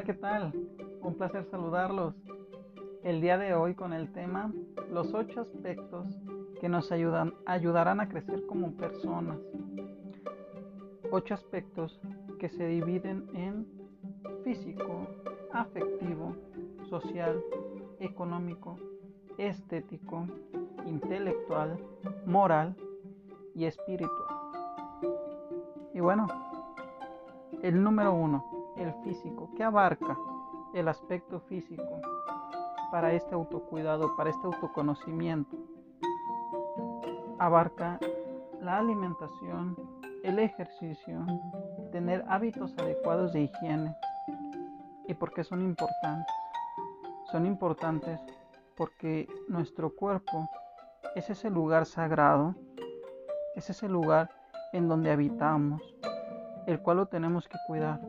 Hola, ¿qué tal? Un placer saludarlos. El día de hoy con el tema los ocho aspectos que nos ayudan, ayudarán a crecer como personas. Ocho aspectos que se dividen en físico, afectivo, social, económico, estético, intelectual, moral y espiritual. Y bueno, el número uno, el físico. ¿Qué abarca el aspecto físico para este autocuidado, para este autoconocimiento? Abarca la alimentación, el ejercicio, tener hábitos adecuados de higiene. ¿Y por qué son importantes? Son importantes porque nuestro cuerpo es ese lugar sagrado, es ese lugar en donde habitamos, el cual lo tenemos que cuidar.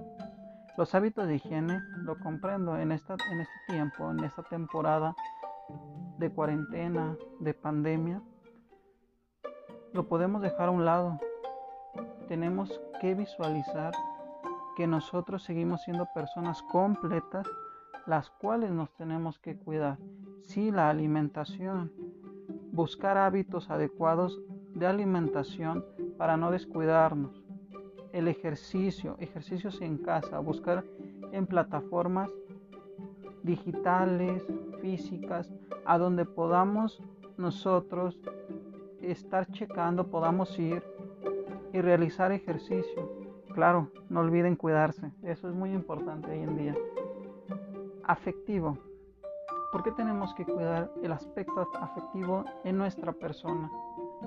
Los hábitos de higiene lo comprendo en, esta, en este tiempo, en esta temporada de cuarentena, de pandemia. Lo podemos dejar a un lado. Tenemos que visualizar que nosotros seguimos siendo personas completas, las cuales nos tenemos que cuidar. Sí, la alimentación. Buscar hábitos adecuados de alimentación para no descuidarnos el ejercicio, ejercicios en casa, buscar en plataformas digitales, físicas, a donde podamos nosotros estar checando, podamos ir y realizar ejercicio. Claro, no olviden cuidarse, eso es muy importante hoy en día. Afectivo. ¿Por qué tenemos que cuidar el aspecto afectivo en nuestra persona?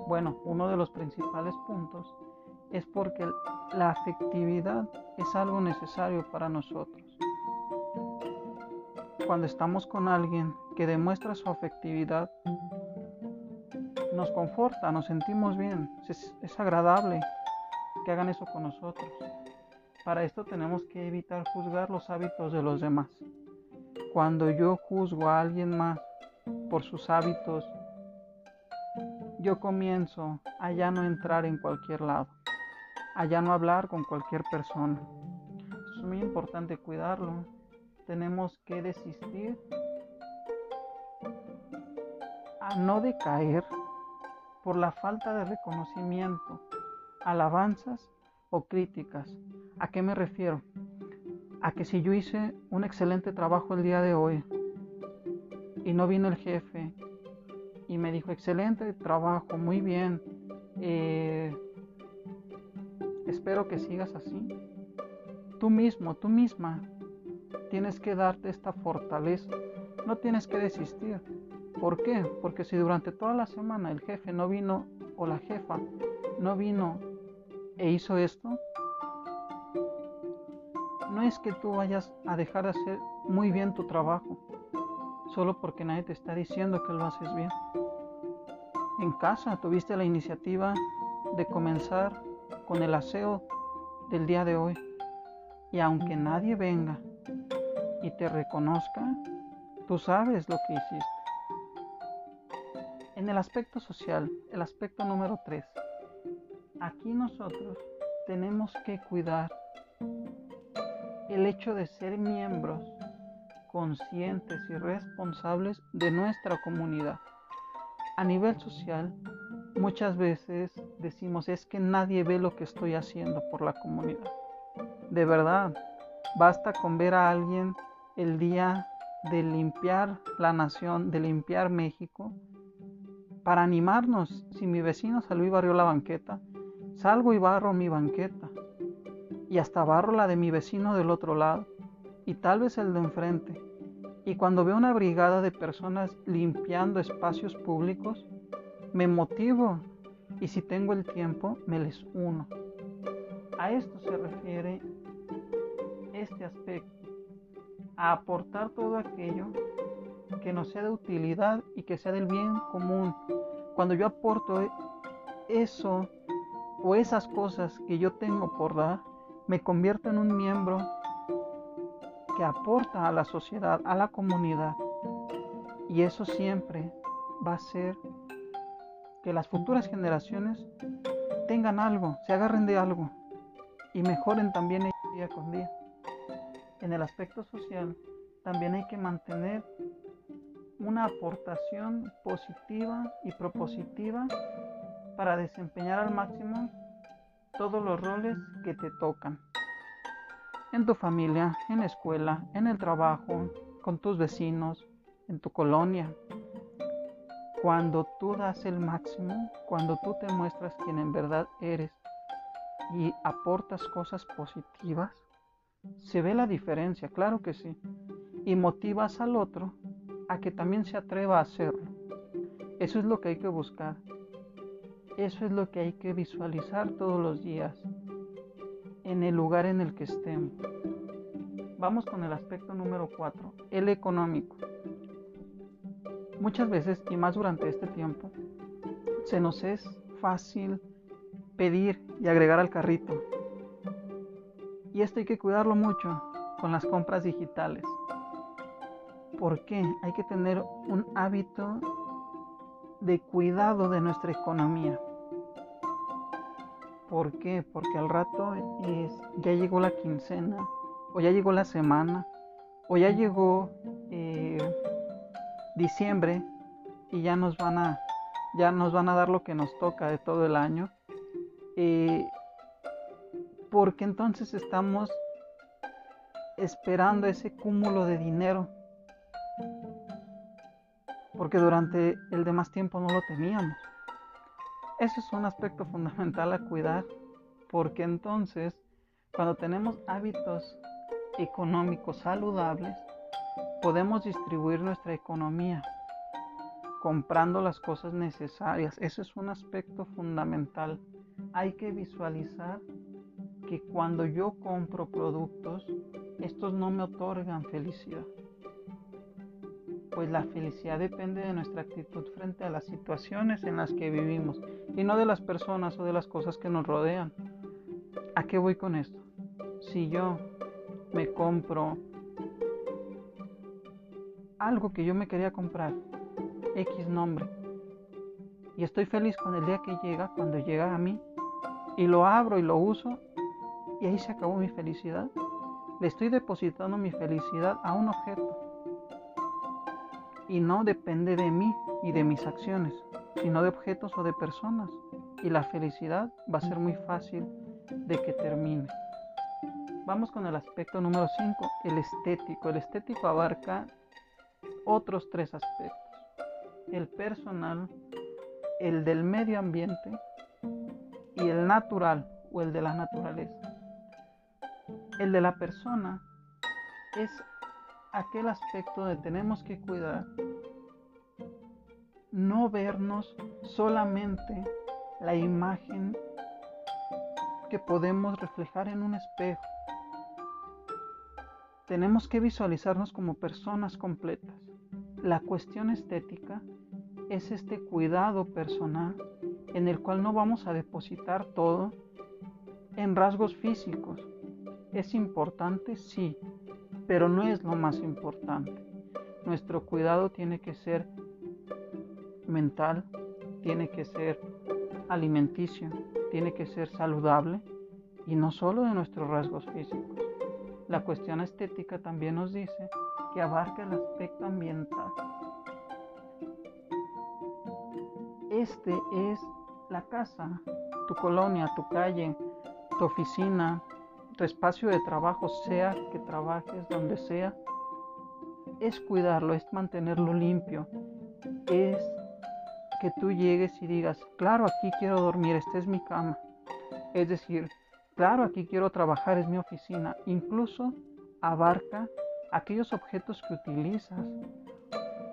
Bueno, uno de los principales puntos es porque la afectividad es algo necesario para nosotros. Cuando estamos con alguien que demuestra su afectividad, nos conforta, nos sentimos bien, es, agradable que hagan eso con nosotros. Para esto tenemos que evitar juzgar los hábitos de los demás. Cuando yo juzgo a alguien más por sus hábitos, yo comienzo a ya no entrar en cualquier lado a ya no hablar con cualquier persona. Es muy importante cuidarlo. Tenemos que desistir a no decaer por la falta de reconocimiento, alabanzas o críticas. ¿A qué me refiero? A que si yo hice un excelente trabajo el día de hoy y no vino el jefe y me dijo excelente trabajo, muy bien, eh, espero que sigas así. Tú mismo, tú misma, tienes que darte esta fortaleza. No tienes que desistir. ¿Por qué? Porque si durante toda la semana el jefe no vino o la jefa no vino e hizo esto, no es que tú vayas a dejar de hacer muy bien tu trabajo, solo porque nadie te está diciendo que lo haces bien. En casa tuviste la iniciativa de comenzar con el aseo del día de hoy. Y aunque nadie venga y te reconozca, tú sabes lo que hiciste. En el aspecto social, el aspecto número 3, aquí nosotros tenemos que cuidar el hecho de ser miembros conscientes y responsables de nuestra comunidad. A nivel social, Muchas veces decimos es que nadie ve lo que estoy haciendo por la comunidad. De verdad, basta con ver a alguien el día de limpiar la nación, de limpiar México, para animarnos. Si mi vecino salió y barrió la banqueta, salgo y barro mi banqueta. Y hasta barro la de mi vecino del otro lado. Y tal vez el de enfrente. Y cuando veo una brigada de personas limpiando espacios públicos, me motivo y si tengo el tiempo me les uno. A esto se refiere este aspecto, a aportar todo aquello que nos sea de utilidad y que sea del bien común. Cuando yo aporto eso o esas cosas que yo tengo por dar, me convierto en un miembro que aporta a la sociedad, a la comunidad. Y eso siempre va a ser que las futuras generaciones tengan algo, se agarren de algo y mejoren también día con día. en el aspecto social, también hay que mantener una aportación positiva y propositiva para desempeñar al máximo todos los roles que te tocan. En tu familia, en la escuela, en el trabajo, con tus vecinos, en tu colonia. Cuando tú das el máximo, cuando tú te muestras quien en verdad eres y aportas cosas positivas, se ve la diferencia, claro que sí. Y motivas al otro a que también se atreva a hacerlo. Eso es lo que hay que buscar. Eso es lo que hay que visualizar todos los días en el lugar en el que estemos. Vamos con el aspecto número 4, el económico. Muchas veces, y más durante este tiempo, se nos es fácil pedir y agregar al carrito. Y esto hay que cuidarlo mucho con las compras digitales. ¿Por qué? Hay que tener un hábito de cuidado de nuestra economía. ¿Por qué? Porque al rato es, ya llegó la quincena, o ya llegó la semana, o ya llegó eh, diciembre y ya nos van a ya nos van a dar lo que nos toca de todo el año. Eh, porque entonces estamos esperando ese cúmulo de dinero porque durante el demás tiempo no lo teníamos. Eso es un aspecto fundamental a cuidar, porque entonces cuando tenemos hábitos económicos saludables, podemos distribuir nuestra economía comprando las cosas necesarias. Eso es un aspecto fundamental. Hay que visualizar que cuando yo compro productos, estos no me otorgan felicidad pues la felicidad depende de nuestra actitud frente a las situaciones en las que vivimos y no de las personas o de las cosas que nos rodean. ¿A qué voy con esto? Si yo me compro algo que yo me quería comprar, X nombre, y estoy feliz con el día que llega, cuando llega a mí, y lo abro y lo uso, y ahí se acabó mi felicidad. Le estoy depositando mi felicidad a un objeto y no depende de mí y de mis acciones, sino de objetos o de personas. Y la felicidad va a ser muy fácil de que termine. Vamos con el aspecto número 5, el estético. El estético abarca otros tres aspectos. El personal, el del medio ambiente y el natural o el de la naturaleza. El de la persona es aquel aspecto de tenemos que cuidar, no vernos solamente la imagen que podemos reflejar en un espejo. Tenemos que visualizarnos como personas completas. La cuestión estética es este cuidado personal en el cual no vamos a depositar todo en rasgos físicos. ¿Es importante? Sí, pero no es lo más importante. Nuestro cuidado tiene que ser mental, tiene que ser alimenticio, tiene que ser saludable y no solo de nuestros rasgos físicos. La cuestión estética también nos dice que abarca el aspecto ambiental. Este es la casa, tu colonia, tu calle, tu oficina, tu espacio de trabajo, sea que trabajes donde sea, es cuidarlo, es mantenerlo limpio, es que tú llegues y digas, claro, aquí quiero dormir, esta es mi cama. Es decir, claro, aquí quiero trabajar, es mi oficina. Incluso abarca aquellos objetos que utilizas,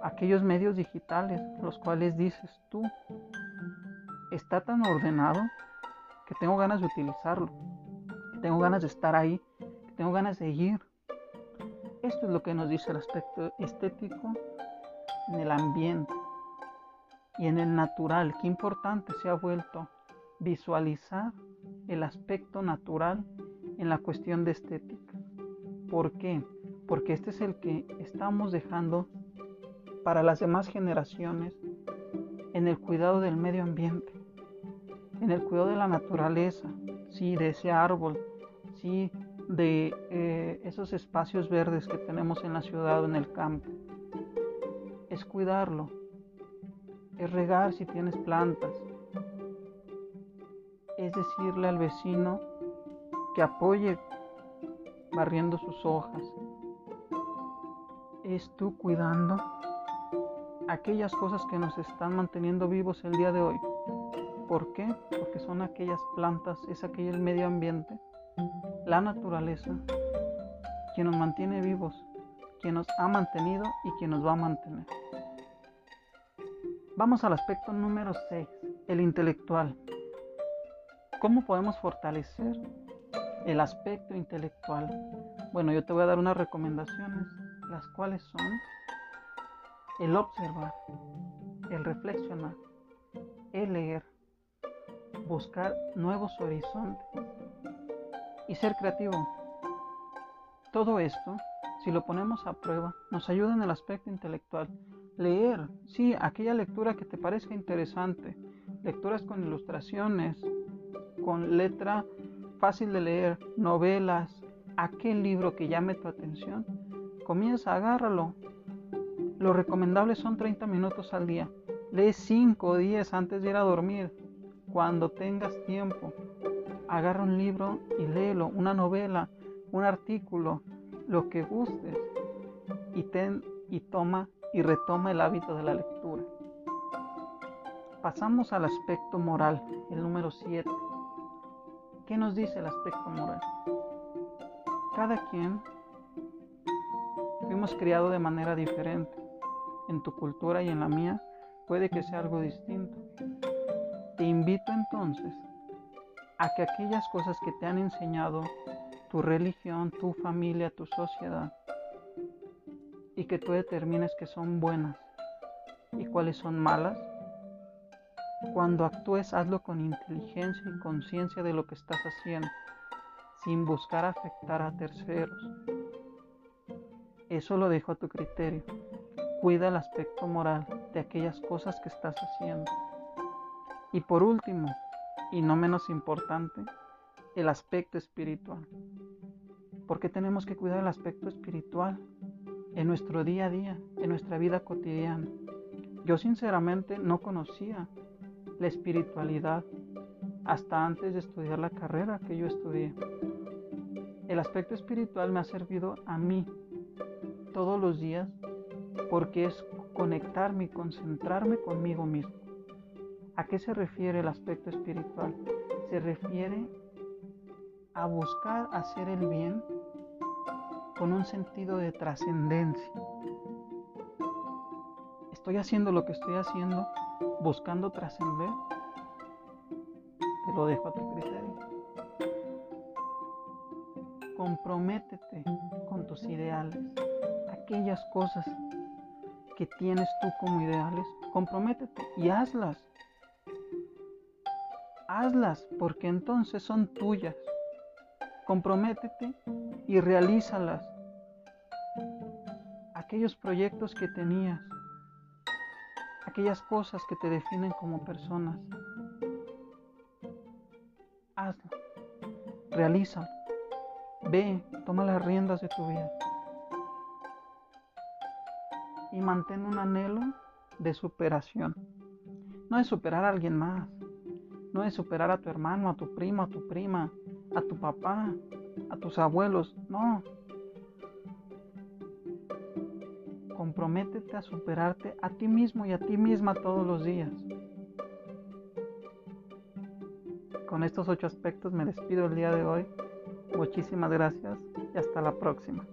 aquellos medios digitales, los cuales dices tú, está tan ordenado que tengo ganas de utilizarlo tengo ganas de estar ahí, tengo ganas de ir. Esto es lo que nos dice el aspecto estético en el ambiente y en el natural. Qué importante se ha vuelto visualizar el aspecto natural en la cuestión de estética. ¿Por qué? Porque este es el que estamos dejando para las demás generaciones en el cuidado del medio ambiente, en el cuidado de la naturaleza, sí, de ese árbol, sí, de eh, esos espacios verdes que tenemos en la ciudad o en el campo. Es cuidarlo, es regar si tienes plantas, es decirle al vecino que apoye barriendo sus hojas. Es tú cuidando aquellas cosas que nos están manteniendo vivos el día de hoy. ¿Por qué? Porque son aquellas plantas, es aquel medio ambiente, la naturaleza, quien nos mantiene vivos, quien nos ha mantenido y quien nos va a mantener. Vamos al aspecto número 6, el intelectual. ¿Cómo podemos fortalecer el aspecto intelectual? Bueno, yo te voy a dar unas recomendaciones, las cuales son el observar, el reflexionar, el leer, buscar nuevos horizontes y ser creativo. Todo esto, si lo ponemos a prueba, nos ayuda en el aspecto intelectual. Leer, sí, aquella lectura que te parezca interesante, lecturas con ilustraciones, con letra fácil de leer, novelas, aquel libro que llame tu atención, comienza, agárralo. Lo recomendable son 30 minutos al día. Lee 5 o 10 antes de ir a dormir. Cuando tengas tiempo, agarra un libro y léelo, una novela, un artículo, lo que gustes, y, ten, y toma y retoma el hábito de la lectura. Pasamos al aspecto moral, el número 7. ¿Qué nos dice el aspecto moral? Cada quien fuimos criados de manera diferente. En tu cultura y en la mía puede que sea algo distinto. Te invito entonces a que aquellas cosas que te han enseñado tu religión, tu familia, tu sociedad, y que tú determines que son buenas y cuáles son malas, cuando actúes, hazlo con inteligencia y conciencia de lo que estás haciendo, sin buscar afectar a terceros. Eso lo dejo a tu criterio. Cuida el aspecto moral de aquellas cosas que estás haciendo. Y por último, y no menos importante, el aspecto espiritual. Porque tenemos que cuidar el aspecto espiritual en nuestro día a día, en nuestra vida cotidiana. Yo sinceramente no conocía la espiritualidad hasta antes de estudiar la carrera que yo estudié. El aspecto espiritual me ha servido a mí todos los días porque es conectarme y concentrarme conmigo mismo. ¿A qué se refiere el aspecto espiritual? Se refiere a buscar hacer el bien con un sentido de trascendencia. Estoy haciendo lo que estoy haciendo buscando trascender, te lo dejo a tu criterio. Comprométete con tus ideales, aquellas cosas que tienes tú como ideales, comprométete y hazlas. Hazlas porque entonces son tuyas. Comprométete y realízalas. Aquellos proyectos que tenías, aquellas cosas que te definen como personas. Hazlo, realízalo, ve, toma las riendas de tu vida mantén un anhelo de superación. No es superar a alguien más, no es superar a tu hermano, a tu primo, a tu prima, a tu papá, a tus abuelos, no, comprométete a superarte a ti mismo y a ti misma todos los días. Con estos ocho aspectos me despido el día de hoy. Muchísimas gracias y hasta la próxima.